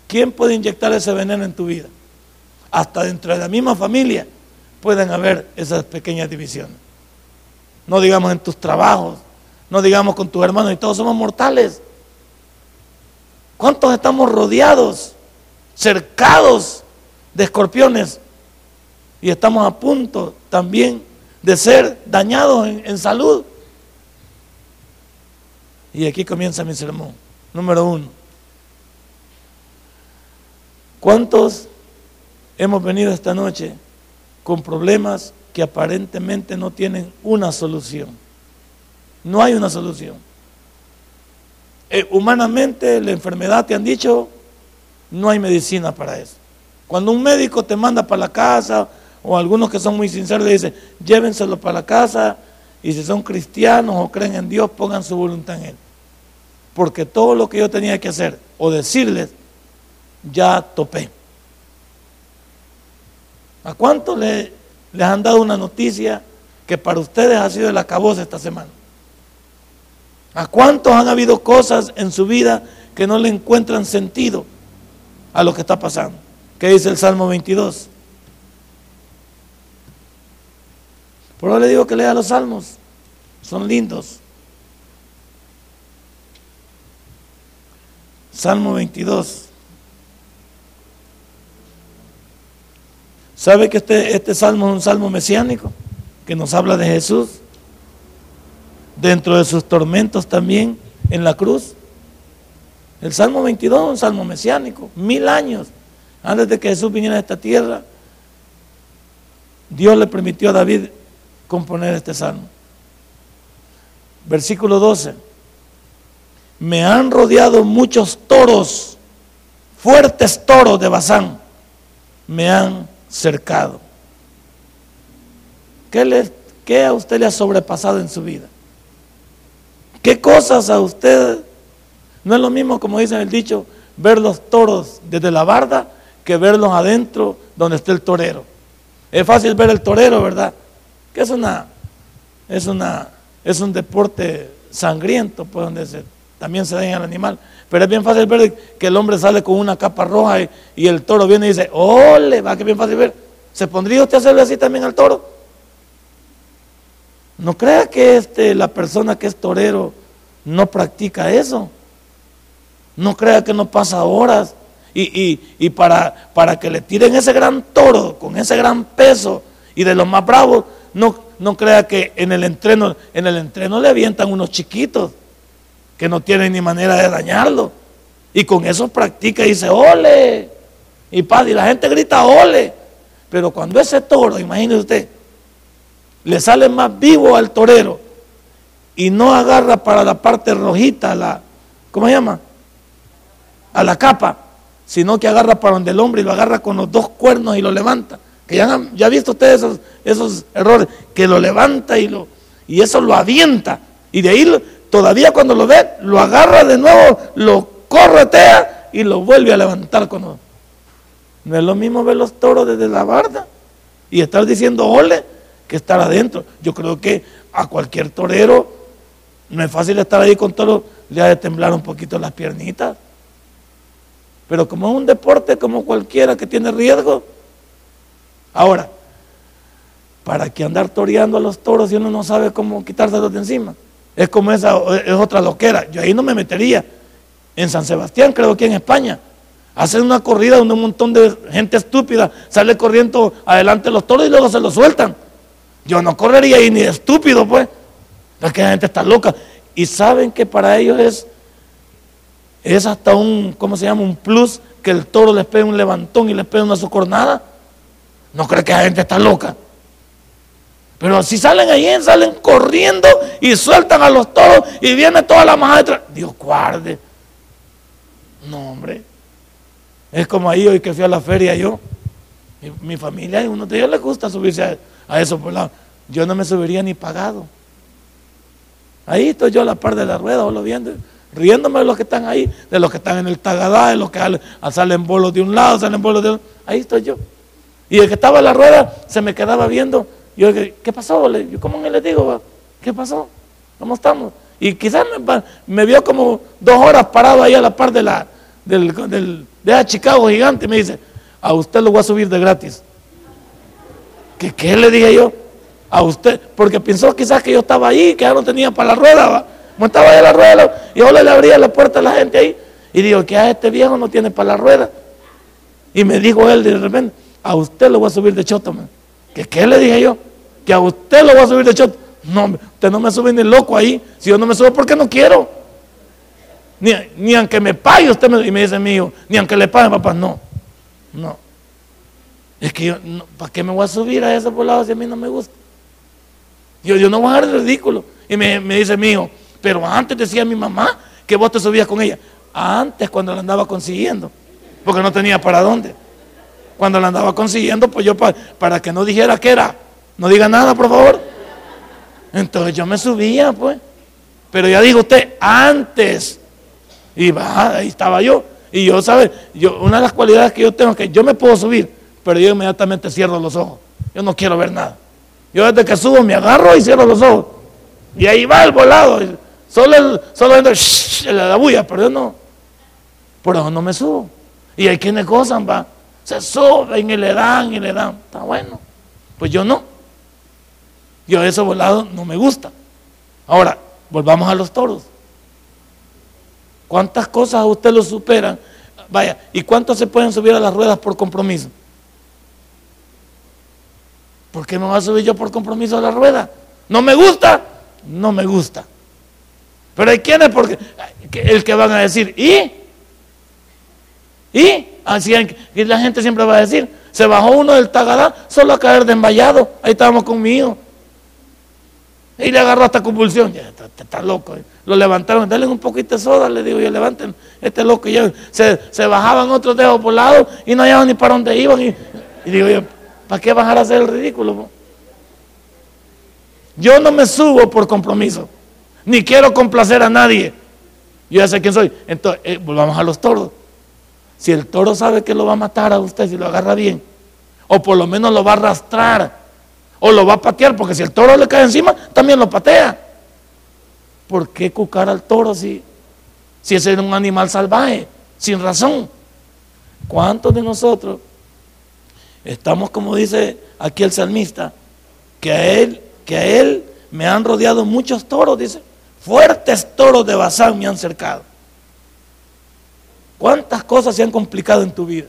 ¿Quién puede inyectar ese veneno en tu vida? Hasta dentro de la misma familia pueden haber esas pequeñas divisiones. No digamos en tus trabajos, no digamos con tus hermanos, y todos somos mortales. ¿Cuántos estamos rodeados, cercados de escorpiones? Y estamos a punto también de ser dañados en, salud. Y aquí comienza mi sermón. Número uno. ¿Cuántos hemos venido esta noche con problemas que aparentemente no tienen una solución? No hay una solución. Eh, humanamente, la enfermedad te han dicho, no hay medicina para eso. Cuando un médico te manda para la casa, o algunos que son muy sinceros le dicen, llévenselo para la casa, y si son cristianos o creen en Dios, pongan su voluntad en Él porque todo lo que yo tenía que hacer o decirles, ya topé. ¿A cuántos le, les han dado una noticia que para ustedes ha sido el acabose esta semana? ¿A cuántos han habido cosas en su vida que no le encuentran sentido a lo que está pasando? ¿Qué dice el Salmo 22? Por eso le digo que lea los salmos, son lindos. Salmo 22. ¿Sabe que este, este salmo es un salmo mesiánico? Que nos habla de Jesús. Dentro de sus tormentos también en la cruz. El Salmo 22 es un salmo mesiánico. Mil años Antes de que Jesús viniera a esta tierra, Dios le permitió a David componer este salmo. Versículo 12. Me han rodeado muchos toros, fuertes toros de Bazán, me han cercado. ¿Qué, le, ¿Qué a usted le ha sobrepasado en su vida? ¿Qué cosas a usted? No es lo mismo, como dice el dicho, ver los toros desde la barda que verlos adentro donde esté el torero. Es fácil ver el torero, ¿verdad? Que es una, es una, es un deporte sangriento, pues donde también se daña el animal. Pero es bien fácil ver que el hombre sale con una capa roja y, el toro viene y dice, ¡ole! Va, que bien fácil ver. ¿Se pondría usted a hacerle así también al toro? No crea que este, la persona que es torero no practica eso. No crea que no pasa horas. Y, y, para, para, que le tiren ese gran toro con ese gran peso y de los más bravos, no, no crea que en el entreno, en el entreno le avientan unos chiquitos que no tienen ni manera de dañarlo. Y con eso practica y dice, ole. Y, padre, y la gente grita, ole. Pero cuando ese toro, imagínese usted, le sale más vivo al torero y no agarra para la parte rojita, la, ¿cómo se llama? A la capa, sino que agarra para donde el hombre y lo agarra con los dos cuernos y lo levanta. Que ya han ya visto ustedes esos, esos, errores, que lo levanta y, lo, y eso lo avienta. Y de ahí todavía cuando lo ve, lo agarra de nuevo, lo corretea y lo vuelve a levantar. Con... No es lo mismo ver los toros desde la barda y estar diciendo ole que estar adentro. Yo creo que a cualquier torero no es fácil estar ahí con toro, le ha de temblar un poquito las piernitas. Pero como es un deporte como cualquiera que tiene riesgo. Ahora, ¿para qué andar toreando a los toros si uno no sabe cómo quitárselos de encima? Es como esa, es otra loquera. Yo ahí no me metería. En San Sebastián, creo que en España, hacen una corrida donde un montón de gente estúpida sale corriendo adelante los toros y luego se los sueltan. Yo no correría ahí ni de estúpido, pues. Es que la gente está loca. Y saben que para ellos es, es hasta un, ¿cómo se llama? Un plus que el toro les pegue un levantón y les pegue una socornada. No cree que la gente está loca. Pero si salen ahí, salen corriendo y sueltan a los toros y viene toda la majada detrás. Dios guarde. No, hombre. Es como ahí hoy que fui a la feria yo. Mi, mi familia, y uno de ellos les gusta subirse a, a eso por lado. Yo no me subiría ni pagado. Ahí estoy yo a la par de la rueda, lo viendo, riéndome de los que están ahí, de los que están en el tagadá, de los que salen bolos de un lado, salen bolos de otro. Ahí estoy yo. Y el que estaba en la rueda se me quedaba viendo. Yo, ¿qué pasó? Yo, ¿Cómo le digo? ¿Qué pasó? ¿Cómo estamos? Y quizás me, vio como dos horas parado ahí a la par de la del de Chicago gigante y me dice, a usted lo voy a subir de gratis. ¿Qué, ¿Qué le dije yo? A usted, porque pensó quizás que yo estaba ahí, que ya no tenía para la rueda, ¿va? estaba ahí la rueda, y yo le abría la puerta a la gente ahí, y digo, que a este viejo no tiene para la rueda. Y me dijo él de repente, a usted lo voy a subir de choto, man. ¿Qué, ¿Qué le dije yo? Que a usted lo voy a subir de choto. No, usted no me sube ni loco ahí. Si yo no me subo, porque no quiero. Ni, ni aunque me pague usted, me, y me dice mi hijo, ni aunque le pague, papá, no. No. Es que yo, ¿para qué me voy a subir a ese poblado si a mí no me gusta? Yo, no voy a dar ridículo. Y me, dice mi hijo, pero antes decía mi mamá que vos te subías con ella. Antes cuando la andaba consiguiendo, porque no tenía para dónde. Cuando la andaba consiguiendo, pues yo para que no dijera que era, no diga nada, por favor. Entonces yo me subía, pues. Pero ya dijo usted, antes. Y va, ahí estaba yo. Y yo, ¿sabe? Yo, una de las cualidades que yo tengo es que yo me puedo subir, pero yo inmediatamente cierro los ojos. Yo no quiero ver nada. Yo desde que subo me agarro y cierro los ojos. Y ahí va el volado. Solo, el, solo la bulla, pero yo no. Por eso no me subo. Y hay quienes gozan, va. Se suben y le dan y le dan. Está bueno. Pues yo no. Yo ese volado no me gusta. Ahora, volvamos a los toros. ¿Cuántas cosas a usted lo superan? Vaya, ¿y cuántos se pueden subir a las ruedas por compromiso? ¿Por qué me voy a subir yo por compromiso a la rueda? ¿No me gusta? No me gusta. Pero hay quienes porque el que van a decir, ¿y? ¿Y? Así y la gente siempre va a decir, se bajó uno del tagadá solo a caer desmayado. Ahí estábamos con mi hijo. Y le agarró hasta convulsión. Ya, está, loco. Eh. Lo levantaron, denle un poquito de soda, le digo yo, levanten este loco. Y ya se, bajaban otros dedos por lado y no hallaban ni para dónde iban. Y, digo yo, ¿para qué bajar a hacer el ridículo? Yo no me subo por compromiso, ni quiero complacer a nadie. Yo ya sé quién soy. Entonces, eh, volvamos a los toros. Si el toro sabe que lo va a matar a usted si lo agarra bien, o por lo menos lo va a arrastrar, o lo va a patear, porque si el toro le cae encima, también lo patea. ¿Por qué cucar al toro si, si es un animal salvaje, sin razón? ¿Cuántos de nosotros estamos, como dice aquí el salmista, que a él, que a él me han rodeado muchos toros, dice, fuertes toros de Bazán me han cercado? ¿Cuántas cosas se han complicado en tu vida?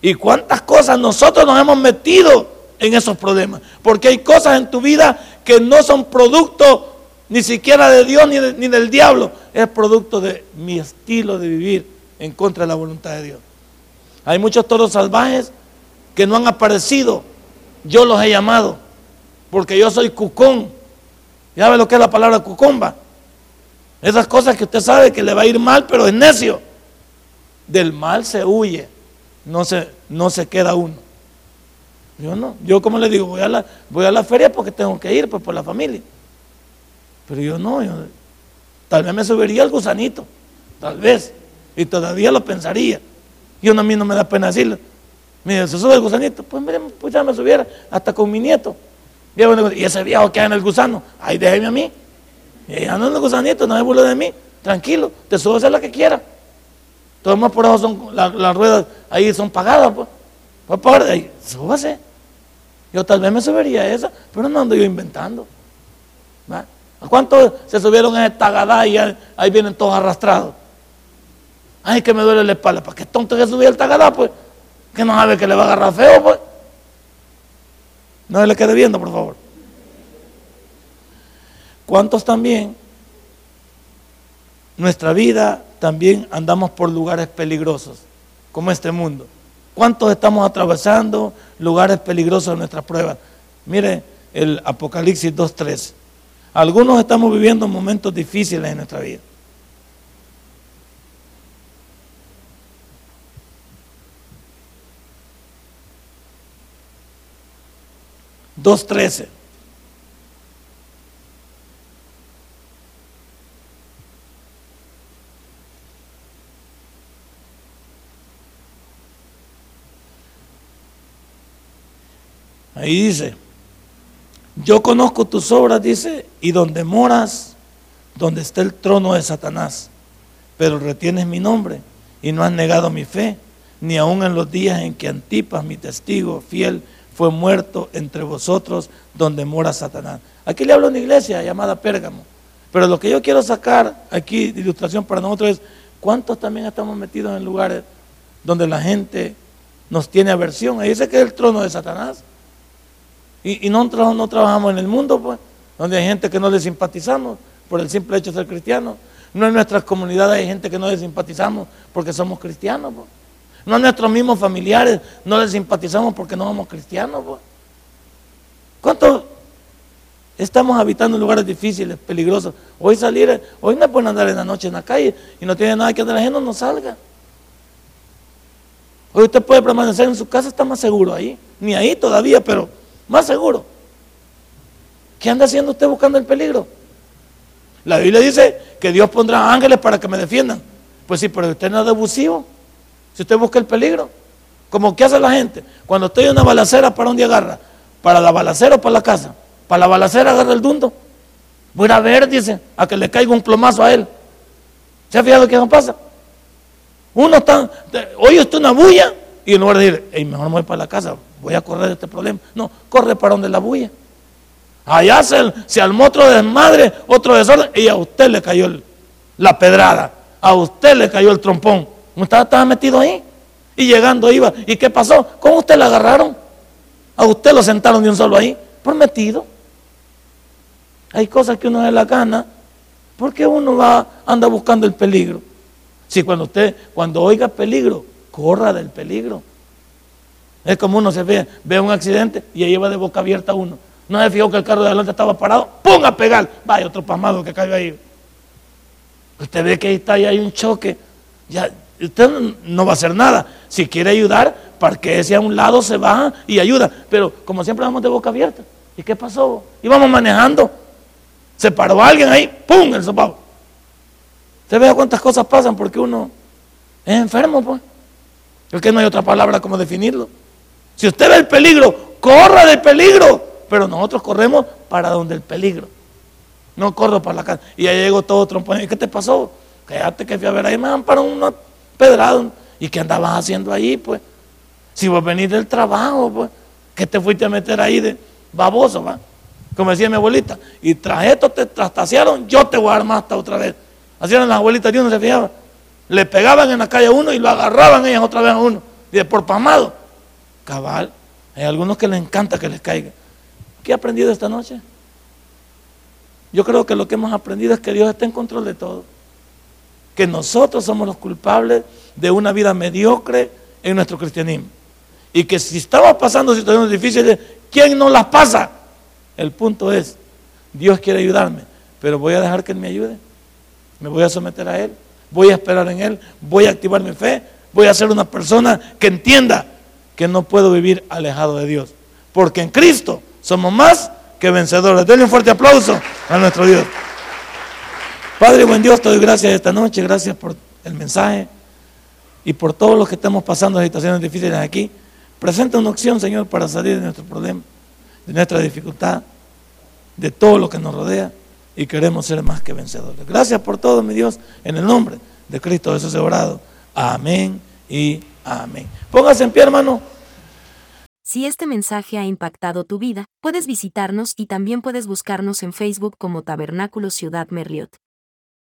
¿Y cuántas cosas nosotros nos hemos metido en esos problemas? Porque hay cosas en tu vida que no son producto ni siquiera de Dios ni, ni del diablo. Es producto de mi estilo de vivir en contra de la voluntad de Dios. Hay muchos toros salvajes que no han aparecido. Yo los he llamado porque yo soy cucón. ¿Ya ve lo que es la palabra cucomba? Esas cosas que usted sabe que le va a ir mal, pero es necio. Del mal se huye, no se, no se queda uno. Yo no, yo como le digo, voy a, la, voy a feria porque tengo que ir, pues por la familia. Pero yo no, tal vez me subiría el gusanito, tal vez, y todavía lo pensaría. Y a mí no me da pena decirlo. Mire, se sube el gusanito, pues mire, pues ya me subiera, hasta con mi nieto. Y ese viejo que hay en el gusano, ahí déjeme a mí. Y ya no es gusanito, no se burle de mí. Tranquilo, te subes a la que quiera. Todos más por abajo son, las ruedas ahí son pagadas, pues. Pues por ahí, súbase. Yo tal vez me subiría a esa, pero no ando yo inventando. ¿A cuántos se subieron en esta gada y ahí, vienen todos arrastrados? Ay, que me duele la espalda. ¿Para qué tonto que subía el tagadá, pues? Que no sabe que le va a agarrar feo, pues. No se le quede viendo, por favor. ¿Cuántos también? Nuestra vida también andamos por lugares peligrosos, como este mundo. ¿Cuántos estamos atravesando lugares peligrosos en nuestras pruebas? Mire el Apocalipsis 2.13. Algunos estamos viviendo momentos difíciles en nuestra vida. 2.13 Ahí dice, yo conozco tus obras, dice, y donde moras, donde está el trono de Satanás, pero retienes mi nombre y no has negado mi fe, ni aun en los días en que Antipas, mi testigo fiel, fue muerto entre vosotros, donde mora Satanás. Aquí le hablo a una iglesia llamada Pérgamo, pero lo que yo quiero sacar aquí de ilustración para nosotros es, ¿cuántos también estamos metidos en lugares donde la gente nos tiene aversión? Ahí dice que es el trono de Satanás. Y, no, no trabajamos en el mundo, pues, donde hay gente que no le simpatizamos por el simple hecho de ser cristianos. No en nuestras comunidades hay gente que no le simpatizamos porque somos cristianos. Pues. No en nuestros mismos familiares no les simpatizamos porque no somos cristianos. Pues. ¿Cuántos estamos habitando lugares difíciles, peligrosos? Hoy salir, hoy no pueden andar en la noche en la calle y no tiene nada que hacer ajeno, no salga. Hoy usted puede permanecer en su casa, está más seguro ahí. Ni ahí todavía, pero más seguro. ¿Qué anda haciendo usted buscando el peligro? La Biblia dice que Dios pondrá ángeles para que me defiendan. Pues sí, pero usted no es abusivo. Si usted busca el peligro. Como que hace la gente. Cuando estoy en una balacera, ¿para dónde agarra? ¿Para la balacera o para la casa? Para la balacera agarra el dundo. Voy a ver, dice, a que le caiga un plomazo a él. ¿Se ha fijado qué no pasa? Uno está, oye usted una bulla y en lugar de decir, mejor me voy para la casa, voy a correr este problema. No, corre para donde la bulla. Allá se, se armó otro desmadre, otro desorden, y a usted le cayó la pedrada, a usted le cayó el trompón. Usted estaba metido ahí y llegando iba. ¿Y qué pasó? ¿Cómo usted le agarraron? A usted lo sentaron de un solo ahí, por metido. Hay cosas que uno se la gana, porque uno va, anda buscando el peligro. Si cuando usted, cuando oiga peligro, corra del peligro. Es como uno se ve, ve un accidente y ahí va de boca abierta uno. No se fijó que el carro de adelante estaba parado, ¡pum! a pegar. Vaya, otro pasmado que cayó ahí. Usted ve que ahí está y hay un choque. Ya, usted no va a hacer nada. Si quiere ayudar, ese a un lado, se baja y ayuda. Pero como siempre vamos de boca abierta. ¿Y qué pasó? Íbamos manejando. Se paró alguien ahí, ¡pum! el sopado. Usted vea cuántas cosas pasan porque uno es enfermo, pues. Es que no hay otra palabra como definirlo. Si usted ve el peligro, corra del peligro. Pero nosotros corremos para donde el peligro. No corro para la casa. Y ahí llegó todo trompón. ¿Y qué te pasó? Quédate que fui a ver ahí, me para una pedrada. ¿Y qué andabas haciendo ahí, pues? Si vos venís del trabajo, pues, ¿qué te fuiste a meter ahí de baboso, va? Como decía mi abuelita, y tras esto te trastasearon, yo te voy a dar más hasta otra vez. Así eran las abuelitas, Dios no se fijaba. Le pegaban en la calle a uno y lo agarraban ellas otra vez a uno. Y de por pamado. Cabal, hay algunos que les encanta que les caiga. ¿Qué he aprendido esta noche? Yo creo que lo que hemos aprendido es que Dios está en control de todo. Que nosotros somos los culpables de una vida mediocre en nuestro cristianismo. Y que si estamos pasando situaciones difíciles, ¿quién no las pasa? El punto es, Dios quiere ayudarme, pero voy a dejar que Él me ayude. Me voy a someter a Él, voy a esperar en Él, voy a activar mi fe, voy a ser una persona que entienda que no puedo vivir alejado de Dios. Porque en Cristo somos más que vencedores. Denle un fuerte aplauso a nuestro Dios. Padre, buen Dios, te doy gracias esta noche, gracias por el mensaje y por todos los que estamos pasando situaciones difíciles aquí. Presenta una opción, Señor, para salir de nuestro problema, de nuestra dificultad, de todo lo que nos rodea y queremos ser más que vencedores. Gracias por todo, mi Dios, en el nombre de Cristo Jesús orado. Amén y amén. Póngase en pie, hermano. Si este mensaje ha impactado tu vida, puedes visitarnos y también puedes buscarnos en Facebook como Tabernáculo Ciudad Merliot.